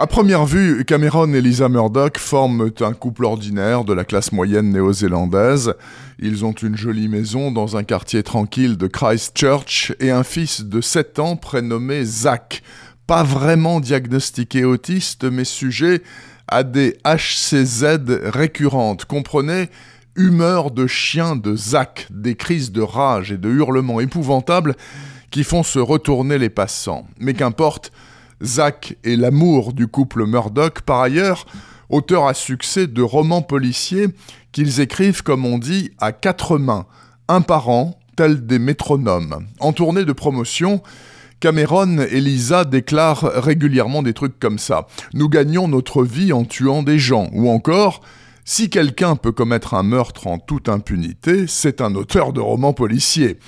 À première vue, Cameron et Lisa Murdoch forment un couple ordinaire de la classe moyenne néo-zélandaise. Ils ont une jolie maison dans un quartier tranquille de Christchurch et un fils de 7 ans prénommé Zach. Pas vraiment diagnostiqué autiste, mais sujet à des HCZ récurrentes. Comprenez humeur de chien de Zach, des crises de rage et de hurlements épouvantables qui font se retourner les passants. Mais qu'importe, Zach est l'amour du couple Murdoch, par ailleurs, auteur à succès de romans policiers qu'ils écrivent, comme on dit, à quatre mains, un par an, tels des métronomes. En tournée de promotion, Cameron et Lisa déclarent régulièrement des trucs comme ça. Nous gagnons notre vie en tuant des gens, ou encore si quelqu'un peut commettre un meurtre en toute impunité, c'est un auteur de romans policiers.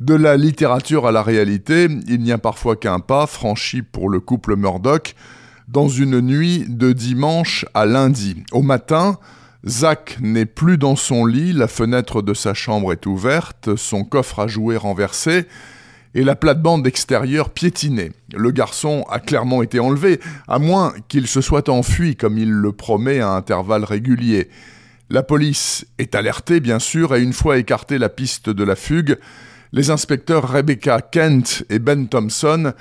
De la littérature à la réalité, il n'y a parfois qu'un pas franchi pour le couple Murdoch dans une nuit de dimanche à lundi. Au matin, Zach n'est plus dans son lit, la fenêtre de sa chambre est ouverte, son coffre à jouer renversé, et la plate-bande extérieure piétinée. Le garçon a clairement été enlevé, à moins qu'il se soit enfui comme il le promet à intervalles réguliers. La police est alertée, bien sûr, et une fois écartée la piste de la fugue, les inspecteurs Rebecca Kent et Ben Thompson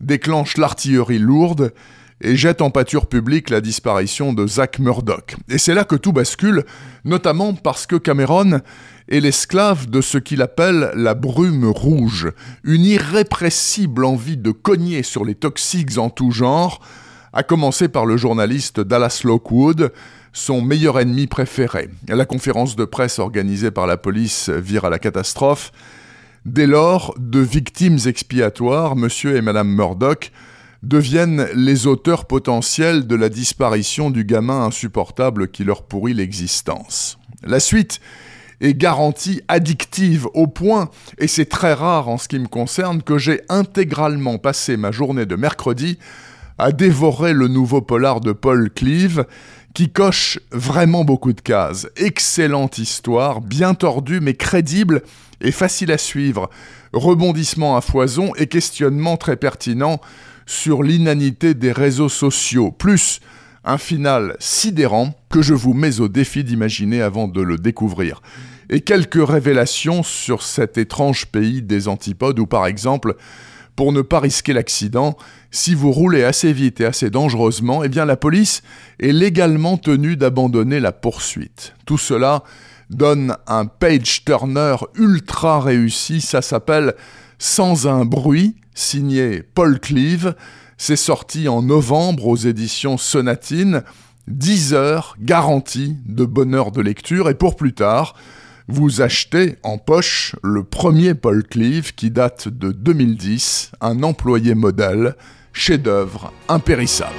déclenchent l'artillerie lourde et jettent en pâture publique la disparition de Zach Murdoch. Et c'est là que tout bascule, notamment parce que Cameron est l'esclave de ce qu'il appelle la brume rouge, une irrépressible envie de cogner sur les toxiques en tout genre, à commencer par le journaliste Dallas Lockwood, son meilleur ennemi préféré. La conférence de presse organisée par la police vire à la catastrophe. Dès lors, de victimes expiatoires, monsieur et madame Murdoch deviennent les auteurs potentiels de la disparition du gamin insupportable qui leur pourrit l'existence. La suite est garantie addictive au point, et c'est très rare en ce qui me concerne, que j'ai intégralement passé ma journée de mercredi à dévorer le nouveau polar de Paul Cleave, qui coche vraiment beaucoup de cases. Excellente histoire, bien tordue mais crédible et facile à suivre. Rebondissement à foison et questionnement très pertinent sur l'inanité des réseaux sociaux, plus un final sidérant que je vous mets au défi d'imaginer avant de le découvrir. Et quelques révélations sur cet étrange pays des antipodes où par exemple, pour ne pas risquer l'accident, si vous roulez assez vite et assez dangereusement, eh bien la police est légalement tenue d'abandonner la poursuite. Tout cela donne un page turner ultra réussi, ça s'appelle Sans un bruit, signé Paul Cleave. C'est sorti en novembre aux éditions Sonatine. 10 heures garanties de bonheur de lecture et pour plus tard, vous achetez en poche le premier Paul Cleave qui date de 2010, un employé modèle, chef-d'œuvre impérissable.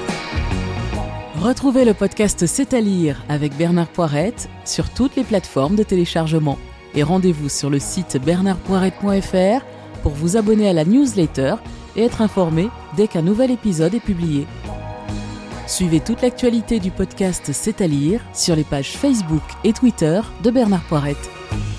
Retrouvez le podcast C'est à lire avec Bernard Poirette sur toutes les plateformes de téléchargement et rendez-vous sur le site bernardpoirette.fr pour vous abonner à la newsletter et être informé dès qu'un nouvel épisode est publié. Suivez toute l'actualité du podcast C'est à lire sur les pages Facebook et Twitter de Bernard Poirette. thank you